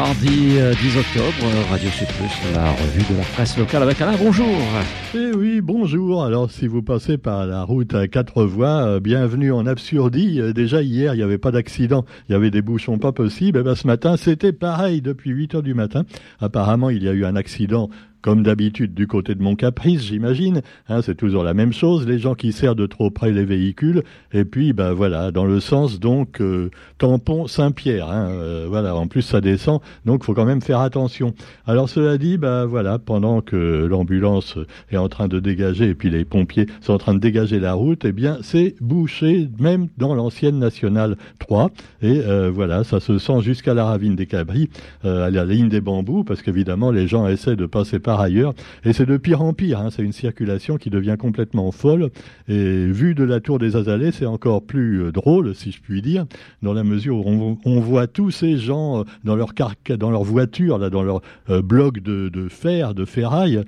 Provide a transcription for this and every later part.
mardi 10 euh, octobre, Radio Sud la revue de la presse locale avec Alain, bonjour Eh oui, bonjour Alors si vous passez par la route à quatre voies, euh, bienvenue en Absurdie. Euh, déjà hier, il n'y avait pas d'accident, il y avait des bouchons pas possibles. Et eh ben, ce matin, c'était pareil depuis 8 heures du matin. Apparemment, il y a eu un accident comme d'habitude du côté de mon caprice, j'imagine. Hein, c'est toujours la même chose. Les gens qui serrent de trop près les véhicules. Et puis, ben voilà, dans le sens donc euh, tampon Saint-Pierre. Hein, euh, voilà. En plus, ça descend, donc faut quand même faire attention. Alors cela dit, ben voilà, pendant que l'ambulance est en train de dégager et puis les pompiers sont en train de dégager la route, eh bien c'est bouché même dans l'ancienne nationale 3. Et euh, voilà, ça se sent jusqu'à la ravine des Cabris, à la ligne des bambous, parce qu'évidemment les gens essaient de passer par par ailleurs. Et c'est de pire en pire. Hein. C'est une circulation qui devient complètement folle. Et vu de la tour des Azalées, c'est encore plus euh, drôle, si je puis dire, dans la mesure où on, voit tous ces gens euh, dans leur dans leur voiture, là, dans leur euh, bloc de, fer, de ferraille,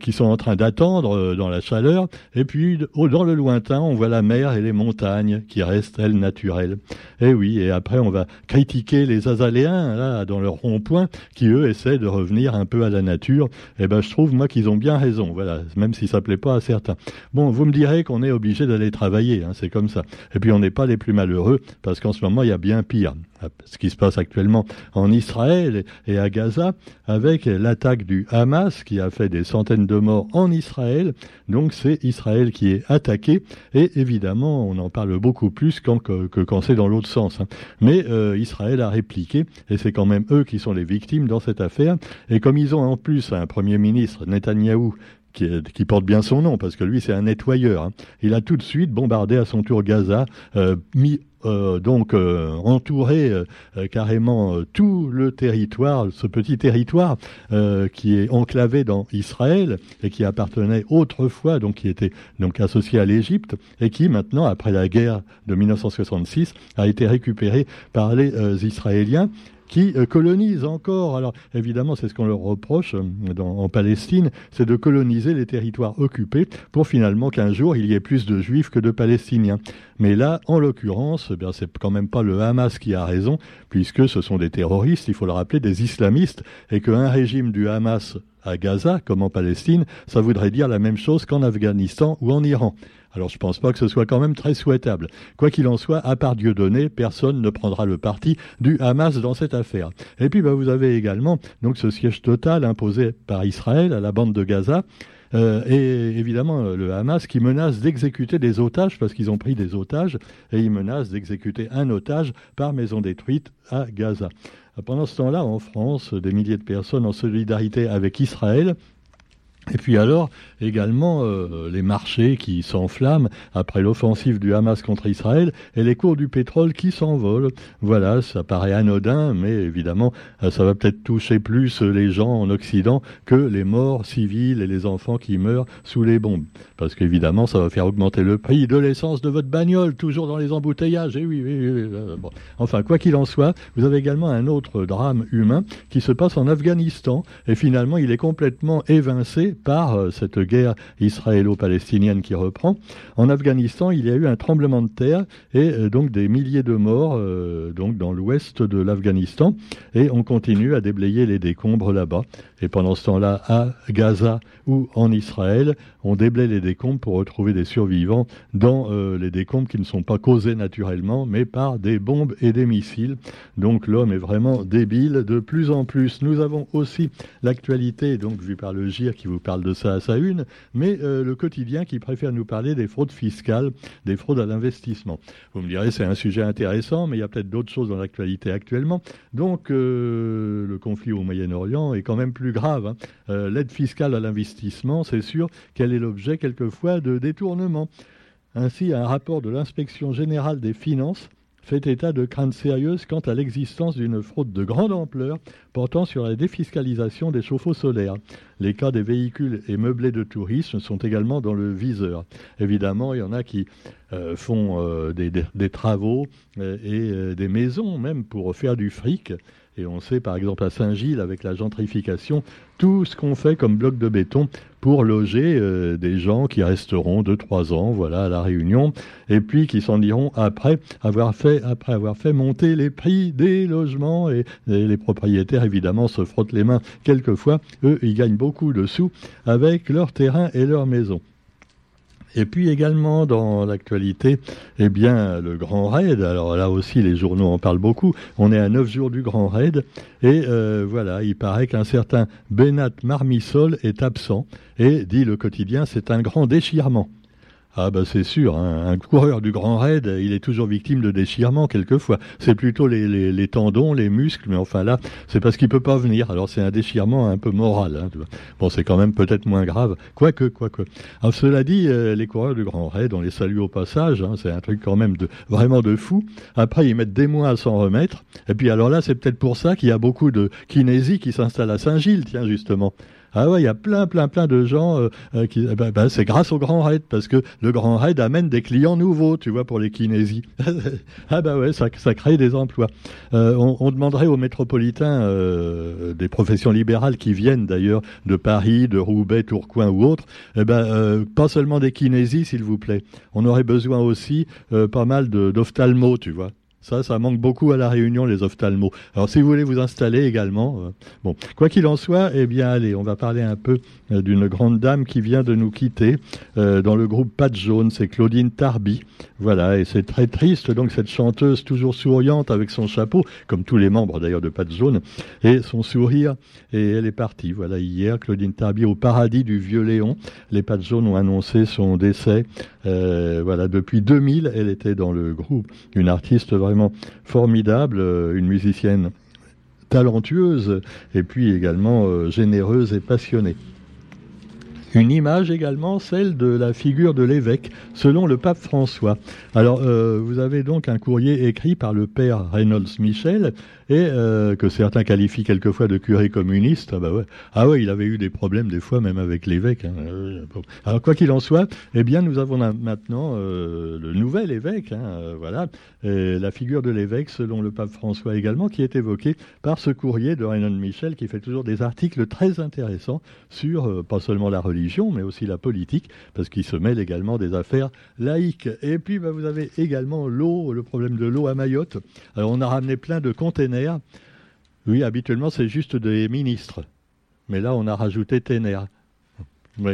qui sont en train d'attendre dans la chaleur. Et puis, dans le lointain, on voit la mer et les montagnes qui restent, elles, naturelles. Et oui, et après, on va critiquer les Azaléens, là, dans leur rond-point, qui, eux, essaient de revenir un peu à la nature eh ben, je trouve, moi, qu'ils ont bien raison, voilà, même si ça plaît pas à certains. Bon, vous me direz qu'on est obligé d'aller travailler, hein, c'est comme ça. Et puis, on n'est pas les plus malheureux, parce qu'en ce moment, il y a bien pire ce qui se passe actuellement en Israël et à Gaza, avec l'attaque du Hamas qui a fait des centaines de morts en Israël. Donc c'est Israël qui est attaqué et évidemment on en parle beaucoup plus quand, que, quand c'est dans l'autre sens. Hein. Mais euh, Israël a répliqué et c'est quand même eux qui sont les victimes dans cette affaire. Et comme ils ont en plus un Premier ministre, Netanyahou, qui, porte bien son nom, parce que lui, c'est un nettoyeur. Hein. Il a tout de suite bombardé à son tour Gaza, euh, mis euh, donc euh, entouré carrément tout le territoire, ce petit territoire qui est enclavé dans Israël et qui appartenait autrefois, donc qui était donc associé à l'Égypte et qui maintenant, après la guerre de 1966, a été récupéré par les Israéliens qui euh, colonisent encore. Alors évidemment, c'est ce qu'on leur reproche euh, en Palestine, c'est de coloniser les territoires occupés pour finalement qu'un jour il y ait plus de juifs que de palestiniens. Mais là, en l'occurrence, eh bien c'est quand même pas le Hamas qui a raison, puisque ce sont des terroristes, il faut le rappeler, des islamistes, et qu'un régime du Hamas à Gaza, comme en Palestine, ça voudrait dire la même chose qu'en Afghanistan ou en Iran. Alors je ne pense pas que ce soit quand même très souhaitable. Quoi qu'il en soit, à part Dieu donné, personne ne prendra le parti du Hamas dans cette affaire. Et puis bah, vous avez également donc ce siège total imposé par Israël à la bande de Gaza. Euh, et évidemment le Hamas qui menace d'exécuter des otages parce qu'ils ont pris des otages et ils menacent d'exécuter un otage par maison détruite à Gaza. Pendant ce temps-là, en France, des milliers de personnes en solidarité avec Israël et puis alors, également, euh, les marchés qui s'enflamment après l'offensive du Hamas contre Israël et les cours du pétrole qui s'envolent. Voilà, ça paraît anodin, mais évidemment, euh, ça va peut-être toucher plus les gens en Occident que les morts civils et les enfants qui meurent sous les bombes. Parce qu'évidemment, ça va faire augmenter le prix de l'essence de votre bagnole, toujours dans les embouteillages. Et oui, oui. Euh. Enfin, quoi qu'il en soit, vous avez également un autre drame humain qui se passe en Afghanistan. Et finalement, il est complètement évincé par euh, cette guerre israélo-palestinienne qui reprend. En Afghanistan, il y a eu un tremblement de terre et euh, donc des milliers de morts euh, donc dans l'ouest de l'Afghanistan et on continue à déblayer les décombres là-bas. Et pendant ce temps-là, à Gaza ou en Israël, on déblaye les décombres pour retrouver des survivants dans les décombres qui ne sont pas causés naturellement, mais par des bombes et des missiles. Donc l'homme est vraiment débile de plus en plus. Nous avons aussi l'actualité, donc vue par le GIR qui vous parle de ça à sa une, mais euh, le quotidien qui préfère nous parler des fraudes fiscales, des fraudes à l'investissement. Vous me direz, c'est un sujet intéressant, mais il y a peut-être d'autres choses dans l'actualité actuellement. Donc, euh, le conflit au Moyen-Orient est quand même plus grave. Hein. Euh, l'aide fiscale à l'investissement, c'est sûr qu'elle est l'objet quelquefois de détournements. Ainsi, un rapport de l'inspection générale des finances fait état de craintes sérieuses quant à l'existence d'une fraude de grande ampleur portant sur la défiscalisation des chauffe-eau solaires. Les cas des véhicules et meublés de tourisme sont également dans le viseur. Évidemment, il y en a qui euh, font euh, des, travaux et des maisons même pour faire du fric Et on sait par exemple à Saint-Gilles, avec la gentrification, tout ce qu'on fait comme bloc de béton pour loger euh, des gens qui resteront 2-3 ans voilà, à La Réunion, et puis qui s'en iront après avoir, fait, monter les prix des logements. Et, et, les propriétaires, évidemment, se frottent les mains quelquefois. Eux, ils gagnent beaucoup de sous avec leur terrain et leur maison. Et puis également dans l'actualité, eh bien le Grand Raid. Alors là aussi, les journaux en parlent beaucoup. On est à neuf jours du Grand Raid et euh, voilà, il paraît qu'un certain Benat Marmisol est absent et dit le quotidien, c'est un grand déchirement. Ah bah c'est sûr, hein. un coureur du Grand Raid, il est toujours victime de déchirements quelquefois. C'est plutôt les, les, les, tendons, les muscles, mais enfin là, c'est parce qu'il peut pas venir. Alors c'est un déchirement un peu moral. Hein, bon, c'est quand même peut-être moins grave, quoique, quoique. Alors cela dit, euh, les coureurs du Grand Raid, on les salue au passage. Hein, c'est un truc quand même de vraiment de fou. Après, ils mettent des mois à s'en remettre. Et puis alors là, c'est peut-être pour ça qu'il y a beaucoup de kinésie qui s'installe à Saint-Gilles, tiens justement. Ah ouais, il y a plein, plein, plein de gens euh, euh qui. Ben, c'est grâce au Grand Raid parce que le Grand Raid amène des clients nouveaux, tu vois, pour les kinésies. ah bah ouais, ça, ça crée des emplois. Euh, on, on, demanderait aux métropolitains euh, des professions libérales qui viennent d'ailleurs de Paris, de Roubaix, Tourcoing ou autres, eh ben euh, pas seulement des kinésies, s'il vous plaît. On aurait besoin aussi euh, pas mal d'ophtalmo, tu vois. Ça, ça manque beaucoup à la Réunion, les ophtalmos. Alors, si vous voulez vous installer également, euh, bon, quoi qu'il en soit, eh bien, allez, on va parler un peu euh, d'une grande dame qui vient de nous quitter euh, dans le groupe Pat Jaune, c'est Claudine Tarby. Voilà, et c'est très triste, donc, cette chanteuse toujours souriante avec son chapeau, comme tous les membres d'ailleurs de Pat Jaune, et son sourire, et elle est partie. Voilà, hier, Claudine Tarby au paradis du Vieux Léon. Les Pat Jaunes ont annoncé son décès. Voilà, depuis 2000, elle était dans le groupe, une artiste vraiment formidable, euh, une musicienne talentueuse et puis également euh, généreuse et passionnée. Une image également, celle de la figure de l'évêque, selon le pape François. Alors, euh, vous avez donc un courrier écrit par le père Reynolds Michel, et euh, que certains qualifient quelquefois de curé communiste. Ah bah ouais, ah ouais, il avait eu des problèmes des fois même avec l'évêque. Hein. Alors quoi qu'il en soit, eh bien nous avons maintenant euh, le nouvel évêque, hein, euh, voilà, la figure de l'évêque selon le pape François également, qui est évoqué par ce courrier de Reynolds Michel, qui fait toujours des articles très intéressants sur euh, pas seulement la religion mais aussi la politique, parce qu'il se mêle également des affaires laïques. Et puis, bah, vous avez également l'eau, le problème de l'eau à Mayotte. Alors, on a ramené plein de containers. Oui, habituellement, c'est juste des ministres. Mais là, on a rajouté ténère.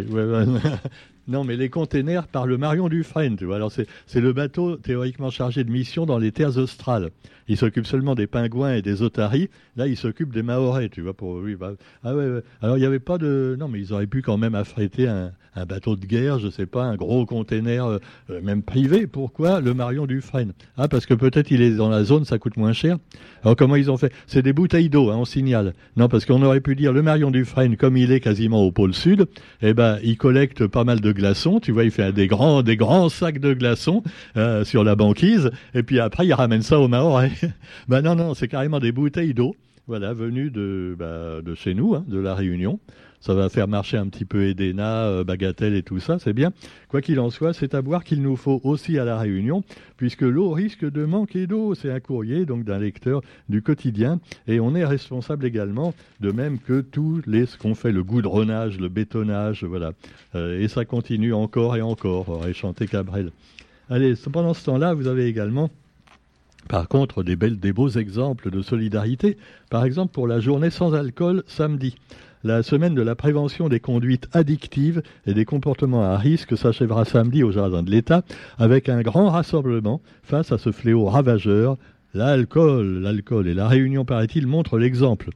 Non, mais les containers par le Marion Dufresne, tu. Alors, c'est le bateau théoriquement chargé de mission dans les terres australes. Il s'occupe seulement des pingouins et des otaries. Là, il s'occupe des maorais, tu vois. Pour, oui, bah, ah ouais, ouais. Alors, il n'y avait pas de. Non, mais ils auraient pu quand même affréter un, bateau de guerre, je sais pas, un gros container, euh, même privé. Pourquoi le Marion Dufresne? Ah, parce que peut-être il est dans la zone, ça coûte moins cher. Alors, comment ils ont fait? C'est des bouteilles d'eau, hein, on signale. Non, parce qu'on aurait pu dire le Marion Dufresne, comme il est quasiment au pôle sud, eh ben, il collecte pas mal de glaçons. Tu vois, il fait des grands, des grands sacs de glaçons euh, sur la banquise, et puis après, il ramène ça au Mahorais. ben non, non, c'est carrément des bouteilles d'eau, voilà, venues de, bah, de chez nous, hein, de la Réunion. Ça va faire marcher un petit peu Edena, euh, Bagatelle et tout ça, c'est bien. Quoi qu'il en soit, c'est à voir qu'il nous faut aussi à la Réunion, puisque l'eau risque de manquer d'eau. C'est un courrier donc d'un lecteur du quotidien, et on est responsable également, de même que tous les ce qu'on fait, le goudronnage, le bétonnage, voilà. Euh, et ça continue encore et encore, aurait chanté Cabrel. Allez, pendant ce temps-là, vous avez également par contre, des, beaux exemples de solidarité, par exemple pour la journée sans alcool samedi. La semaine de la prévention des conduites addictives et des comportements à risque s'achèvera samedi au Jardin de l'État avec un grand rassemblement face à ce fléau ravageur. L'alcool, l'alcool et la réunion, paraît-il, montrent l'exemple.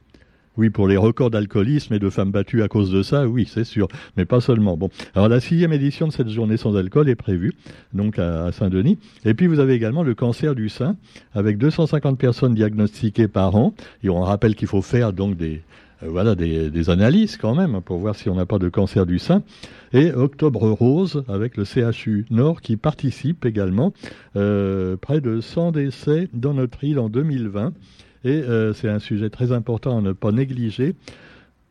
Oui, pour les records d'alcoolisme et de femmes battues à cause de ça, oui, c'est sûr, mais pas seulement. Bon, alors la sixième édition de cette journée sans alcool est prévue, donc à, Saint-Denis. Et puis vous avez également le cancer du sein, avec 250 personnes diagnostiquées par an. Et on rappelle qu'il faut faire donc des, euh, voilà, des, analyses quand même pour voir si on n'a pas de cancer du sein. Et Octobre Rose avec le CHU Nord qui participe également. Euh, près de 100 décès dans notre île en 2020. Et euh, c'est un sujet très important à ne pas négliger.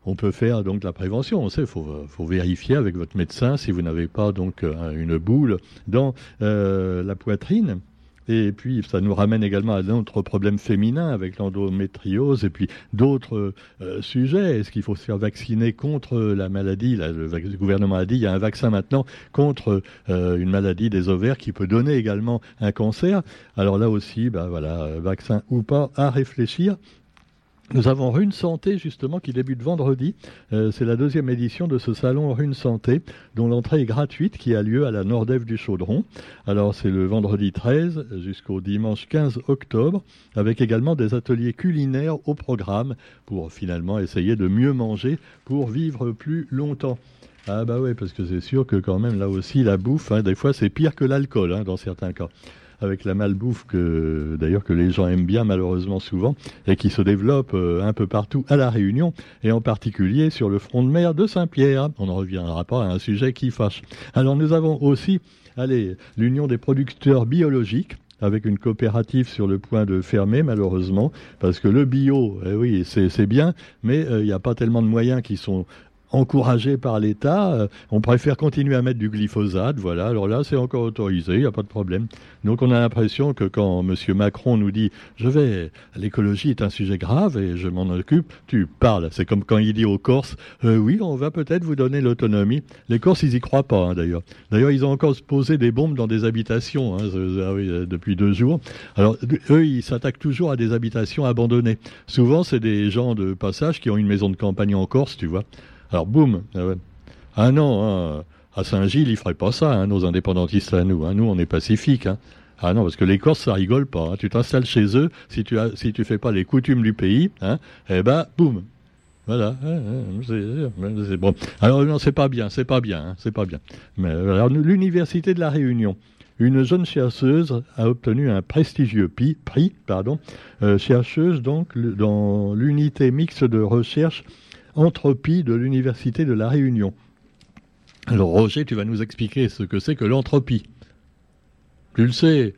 On peut faire donc la prévention. On sait, il faut, faut, vérifier avec votre médecin si vous n'avez pas donc une boule dans euh, la poitrine Et puis, ça nous ramène également à d'autres problèmes féminins avec l'endométriose et puis d'autres euh, sujets. Est-ce qu'il faut se faire vacciner contre la maladie? Le gouvernement a dit il y a un vaccin maintenant contre euh, une maladie des ovaires qui peut donner également un cancer. Alors là aussi, ben voilà, vaccin ou pas, à réfléchir. Nous avons Rune Santé justement qui débute vendredi. Euh, c'est la deuxième édition de ce salon Rune Santé dont l'entrée est gratuite qui a lieu à la Nordève du Chaudron. Alors c'est le vendredi 13 jusqu'au dimanche 15 octobre avec également des ateliers culinaires au programme pour finalement essayer de mieux manger pour vivre plus longtemps. Ah bah oui parce que c'est sûr que quand même là aussi la bouffe, hein, des fois c'est pire que l'alcool hein, dans certains cas avec la malbouffe que d'ailleurs que les gens aiment bien malheureusement souvent et qui se développe euh, un peu partout à la Réunion et en particulier sur le front de mer de Saint-Pierre. On en reviendra pas à un sujet qui fâche. Alors nous avons aussi allez, l'Union des producteurs biologiques avec une coopérative sur le point de fermer malheureusement parce que le bio, eh oui, c'est bien, mais euh, il n'y a pas tellement de moyens qui sont encouragé par l'État. Euh, on préfère continuer à mettre du glyphosate, voilà. Alors là, c'est encore autorisé, il n'y a pas de problème. Donc on a l'impression que quand M. Macron nous dit je vais, l'écologie est un sujet grave et je m'en occupe, tu parles. C'est comme quand il dit aux Corses euh, oui, on va peut-être vous donner l'autonomie. Les Corses, ils y croient pas hein, d'ailleurs. D'ailleurs, ils ont encore posé des bombes dans des habitations hein, ah depuis deux jours. Alors eux, ils s'attaquent toujours à des habitations abandonnées. Souvent, c'est des gens de passage qui ont une maison de campagne en Corse, tu vois. Alors boum, ah, non, hein, à Saint-Gilles, ils feraient pas ça, hein, nos indépendantistes à nous. Hein. Nous, on est pacifiques. Ah non, parce que les Corses, ça rigole pas. Tu t'installes chez eux, si tu as, si fais pas les coutumes du pays, eh ben, boum. Voilà. Alors non, c'est pas bien, c'est pas bien, c'est pas bien. Mais l'université de la Réunion, une jeune chercheuse a obtenu un prestigieux prix, pardon, euh, chercheuse donc dans l'unité mixte de recherche Entropie de l'Université de La Réunion. Alors Roger, tu vas nous expliquer ce que c'est que l'entropie. Tu le sais?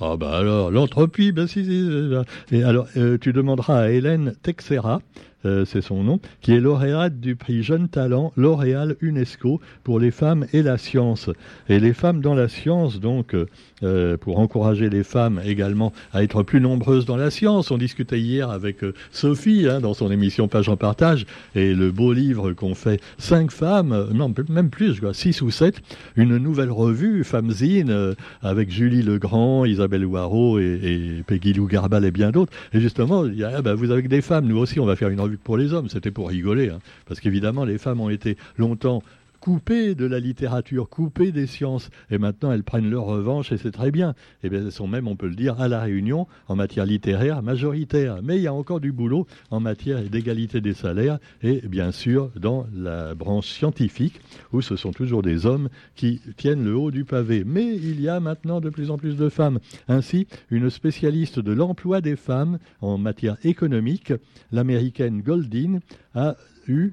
Ah bah alors, l'entropie, ben si, si. Alors, euh, tu demanderas à Hélène Texera, euh, c'est son nom, qui est lauréate du prix Jeune Talent L'Oréal UNESCO pour les femmes et la science. Et les femmes dans la science, donc, euh, pour encourager les femmes également à être plus nombreuses dans la science. On discutait hier avec euh, Sophie hein, dans son émission Page en partage et le beau livre qu'on fait cinq femmes, non même plus, je crois, six ou sept, une nouvelle revue Femzine avec Julie Legrand, Isabelle Ouaro et, Peggy Lou Garbal et bien d'autres. Et justement, ah ben, vous avez des femmes, nous aussi on va faire une pour les hommes, c'était pour rigoler, hein. parce qu'évidemment les femmes ont été longtemps coupées de la littérature, coupées des sciences, et maintenant elles prennent leur revanche, et c'est très bien. Et eh bien, elles sont même, on peut le dire, à la Réunion, en matière littéraire, majoritaire. Mais il y a encore du boulot en matière d'égalité des salaires, et bien sûr dans la branche scientifique, où ce sont toujours des hommes qui tiennent le haut du pavé. Mais il y a maintenant de plus en plus de femmes. Ainsi, une spécialiste de l'emploi des femmes en matière économique, l'américaine Goldin, a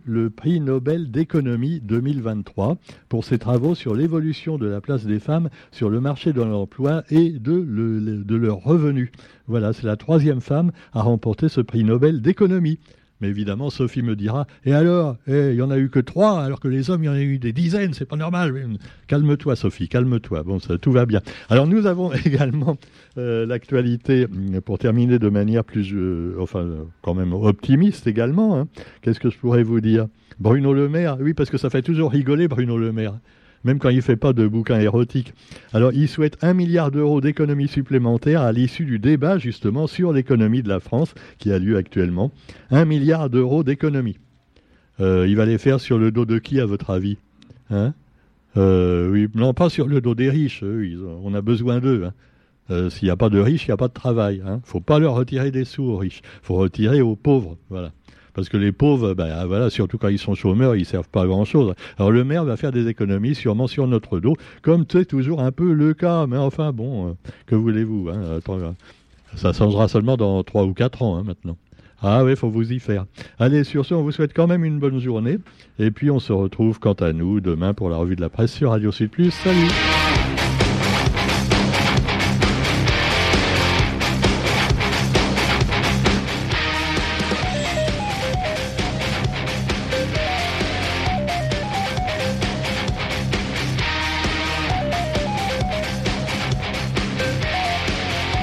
le prix Nobel d'économie 2023 pour ses travaux sur l'évolution de la place des femmes sur le marché de l'emploi et de leurs revenus. Voilà, c'est la troisième femme à remporter ce prix Nobel d'économie. Mais évidemment, Sophie me dira Et alors? Eh, Il n'y en a eu que trois, alors que les hommes, il y en a eu des dizaines, c'est pas normal. Calme-toi, Sophie, calme-toi. Bon, ça, tout va bien. Alors, nous avons également euh, l'actualité, mm, pour terminer de manière plus, euh, enfin, quand même optimiste également. Hein. Qu'est-ce que je pourrais vous dire? Bruno Le Maire, oui, parce que ça fait toujours rigoler Bruno Le Maire même quand il ne fait pas de bouquins érotiques. Alors il souhaite un milliard d'euros d'économies supplémentaires à l'issue du débat justement sur l'économie de la France qui a lieu actuellement. Un milliard d'euros d'économies. Euh, il va les faire sur le dos de qui à votre avis? Hein? Euh, oui, Non, pas sur le dos des riches. on a besoin d'eux. Hein. Euh, s'il n'y a pas de riches, il n'y a pas de travail. Il hein. ne faut pas leur retirer des sous aux riches. Il faut retirer aux pauvres. Voilà. Parce que les pauvres, ben, voilà, surtout quand ils sont chômeurs, ils servent pas à grand chose. Alors le maire va faire des économies sûrement sur notre dos, comme c'est toujours un peu le cas. Mais enfin, bon, euh, que voulez-vous hein, euh, Ça changera seulement dans trois ou quatre ans hein, maintenant. Ah oui, faut vous y faire. Allez, sur ce, on vous souhaite quand même une bonne journée. Et puis on se retrouve quant à nous demain pour la revue de la presse sur Radio Sud Plus. Salut